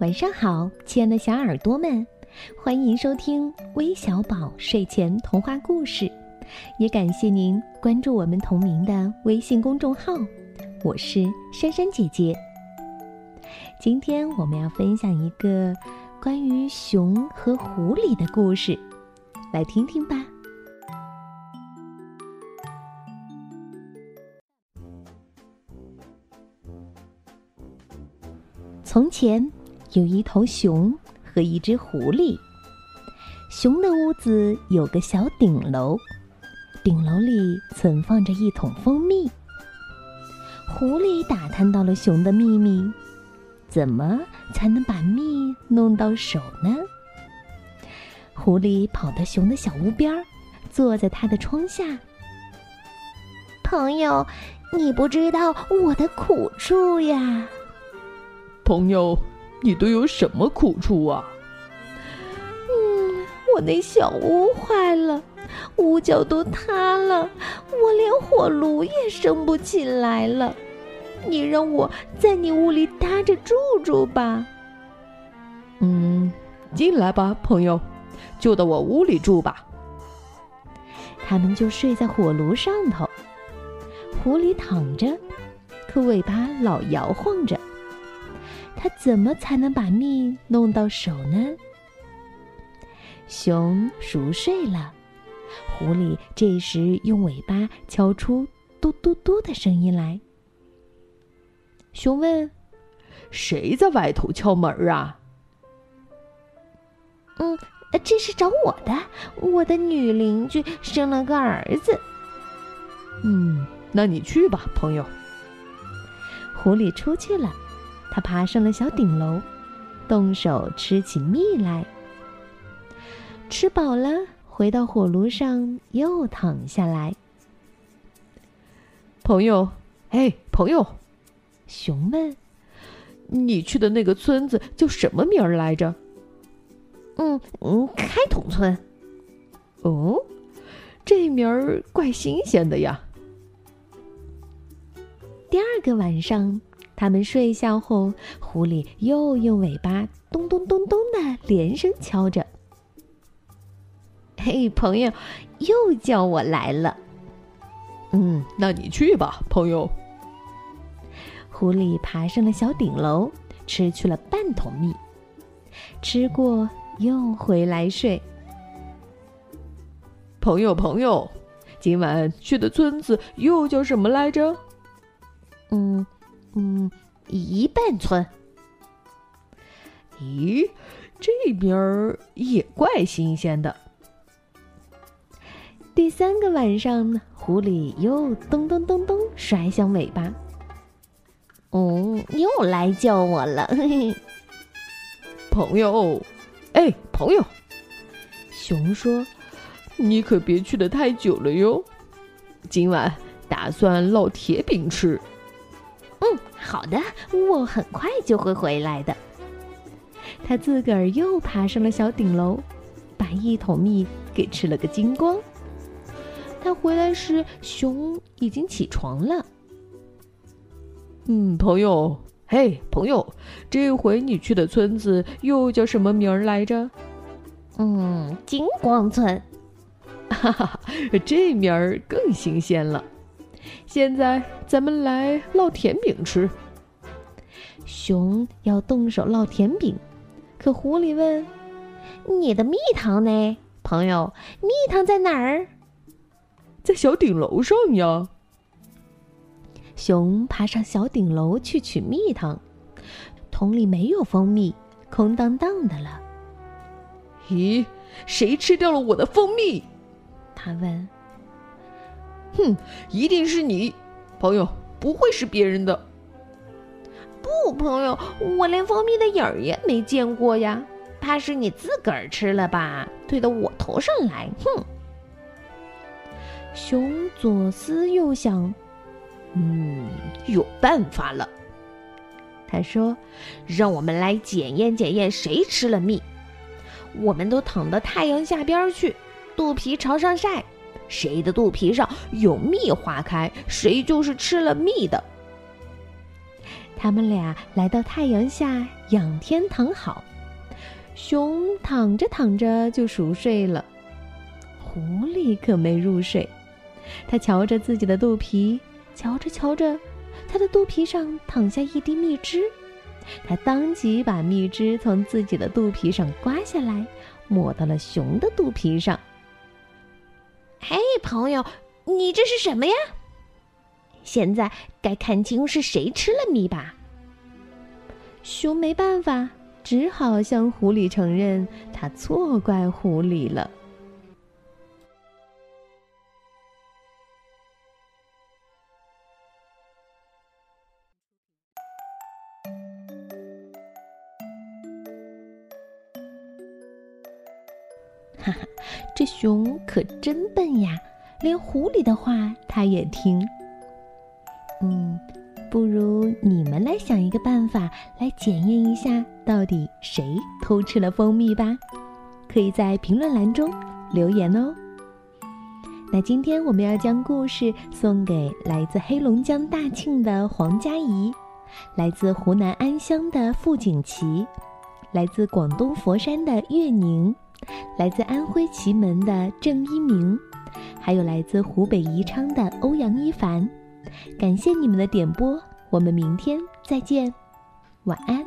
晚上好，亲爱的小耳朵们，欢迎收听微小宝睡前童话故事，也感谢您关注我们同名的微信公众号。我是珊珊姐姐。今天我们要分享一个关于熊和狐狸的故事，来听听吧。从前。有一头熊和一只狐狸。熊的屋子有个小顶楼，顶楼里存放着一桶蜂蜜。狐狸打探到了熊的秘密，怎么才能把蜜弄到手呢？狐狸跑到熊的小屋边儿，坐在他的窗下。朋友，你不知道我的苦处呀。朋友。你都有什么苦处啊？嗯，我那小屋坏了，屋角都塌了，我连火炉也生不起来了。你让我在你屋里搭着住住吧。嗯，进来吧，朋友，就到我屋里住吧。他们就睡在火炉上头。狐狸躺着，可尾巴老摇晃着。他怎么才能把蜜弄到手呢？熊熟睡了，狐狸这时用尾巴敲出“嘟嘟嘟”的声音来。熊问：“谁在外头敲门啊？”“嗯，这是找我的，我的女邻居生了个儿子。”“嗯，那你去吧，朋友。”狐狸出去了。他爬上了小顶楼，动手吃起蜜来。吃饱了，回到火炉上，又躺下来。朋友，哎，朋友，熊问：“你去的那个村子叫什么名儿来着？”“嗯嗯，开桶村。”“哦，这名儿怪新鲜的呀。”第二个晚上。他们睡下后，狐狸又用尾巴咚咚咚咚的连声敲着。嘿，朋友，又叫我来了。嗯，那你去吧，朋友。狐狸爬上了小顶楼，吃去了半桶蜜，吃过又回来睡。朋友，朋友，今晚去的村子又叫什么来着？嗯。嗯，一半村。咦，这边儿也怪新鲜的。第三个晚上，狐狸又咚咚咚咚甩响尾巴。哦，又来叫我了，嘿嘿。朋友，哎，朋友，熊说：“你可别去的太久了哟，今晚打算烙铁饼吃。”嗯，好的，我很快就会回来的。他自个儿又爬上了小顶楼，把一桶蜜给吃了个精光。他回来时，熊已经起床了。嗯，朋友，嘿，朋友，这回你去的村子又叫什么名儿来着？嗯，金光村。哈哈，这名儿更新鲜了。现在咱们来烙甜饼吃。熊要动手烙甜饼，可狐狸问：“你的蜜糖呢，朋友？蜜糖在哪儿？”在小顶楼上呀。熊爬上小顶楼去取蜜糖，桶里没有蜂蜜，空荡荡的了。咦，谁吃掉了我的蜂蜜？他问。哼，一定是你，朋友，不会是别人的。不，朋友，我连蜂蜜的影儿也没见过呀，怕是你自个儿吃了吧，推到我头上来。哼！熊左思右想，嗯，有办法了。他说：“让我们来检验检验，谁吃了蜜？我们都躺到太阳下边去，肚皮朝上晒。”谁的肚皮上有蜜花开，谁就是吃了蜜的。他们俩来到太阳下仰天躺好，熊躺着躺着就熟睡了，狐狸可没入睡，他瞧着自己的肚皮，瞧着瞧着，他的肚皮上淌下一滴蜜汁，他当即把蜜汁从自己的肚皮上刮下来，抹到了熊的肚皮上。嘿，朋友，你这是什么呀？现在该看清是谁吃了蜜吧。熊没办法，只好向狐狸承认，他错怪狐狸了。哈哈，这熊可真笨呀，连狐狸的话他也听。嗯，不如你们来想一个办法来检验一下，到底谁偷吃了蜂蜜吧？可以在评论栏中留言哦。那今天我们要将故事送给来自黑龙江大庆的黄佳怡，来自湖南安乡的付景琦，来自广东佛山的岳宁，来自安徽祁门的郑一鸣，还有来自湖北宜昌的欧阳一凡。感谢你们的点播，我们明天再见，晚安。